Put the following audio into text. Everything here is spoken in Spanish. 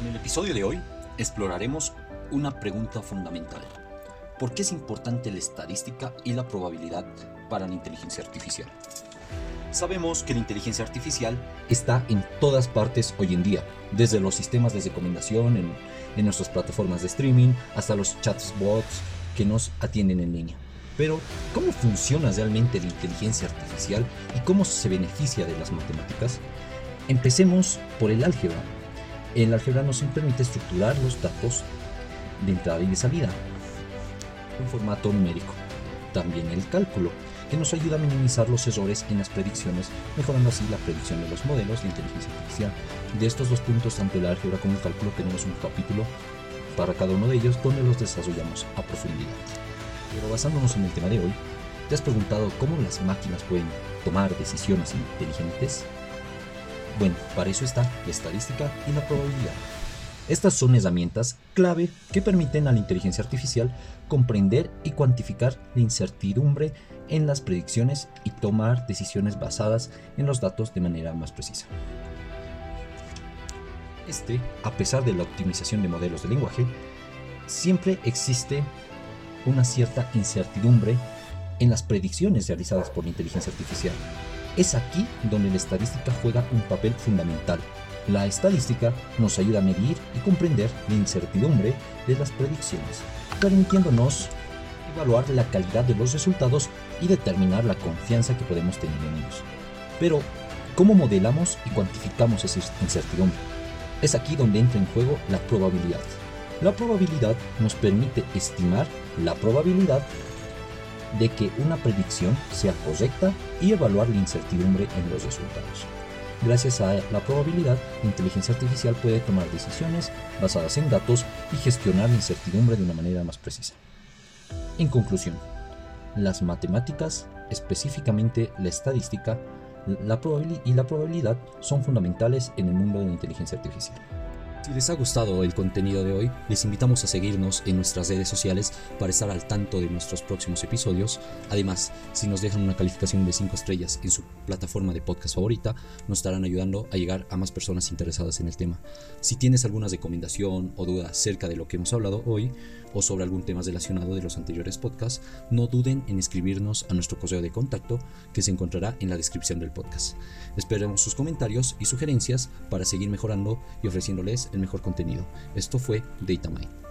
En el episodio de hoy exploraremos una pregunta fundamental. ¿Por qué es importante la estadística y la probabilidad para la inteligencia artificial? Sabemos que la inteligencia artificial está en todas partes hoy en día, desde los sistemas de recomendación en, nuestras plataformas de streaming hasta los chatbots que nos atienden en línea. Pero, ¿cómo funciona realmente la inteligencia artificial y cómo se beneficia de las matemáticas? Empecemos por el álgebra. El álgebra nos permite estructurar los datos de entrada y de salida en formato numérico. También el cálculo, que nos ayuda a minimizar los errores en las predicciones, mejorando así la predicción de los modelos de inteligencia artificial. De estos dos puntos, tanto el álgebra como el cálculo, tenemos un capítulo para cada uno de ellos donde los desarrollamos a profundidad. Pero basándonos en el tema de hoy, ¿te has preguntado cómo las máquinas pueden tomar decisiones inteligentes? Bueno, para eso está la estadística y la probabilidad. Estas son herramientas clave que permiten a la inteligencia artificial comprender y cuantificar la incertidumbre en las predicciones y tomar decisiones basadas en los datos de manera más precisa. Este, a pesar de la optimización de modelos de lenguaje, siempre existe una cierta incertidumbre en las predicciones realizadas por la inteligencia artificial. Es aquí donde la estadística juega un papel fundamental. La estadística nos ayuda a medir y comprender la incertidumbre de las predicciones, permitiéndonos evaluar la calidad de los resultados y determinar la confianza que podemos tener en ellos. Pero, ¿cómo modelamos y cuantificamos esa incertidumbre? Es aquí donde entra en juego la probabilidad. La probabilidad nos permite estimar la probabilidad de que una predicción sea correcta y evaluar la incertidumbre en los resultados. Gracias a la probabilidad, la inteligencia artificial puede tomar decisiones basadas en datos y gestionar la incertidumbre de una manera más precisa. En conclusión, las matemáticas, específicamente la estadística la y la probabilidad, son fundamentales en el mundo de la inteligencia artificial. Si les ha gustado el contenido de hoy, les invitamos a seguirnos en nuestras redes sociales para estar al tanto de nuestros próximos episodios. Además, si nos dejan una calificación de 5 estrellas en su plataforma de podcast favorita, nos estarán ayudando a llegar a más personas interesadas en el tema. Si tienes alguna recomendación o duda acerca de lo que hemos hablado hoy o sobre algún tema relacionado de los anteriores podcasts, no duden en escribirnos a nuestro correo de contacto que se encontrará en la descripción del podcast. Esperemos sus comentarios y sugerencias para seguir mejorando y ofreciéndoles el mejor contenido. Esto fue DataMind.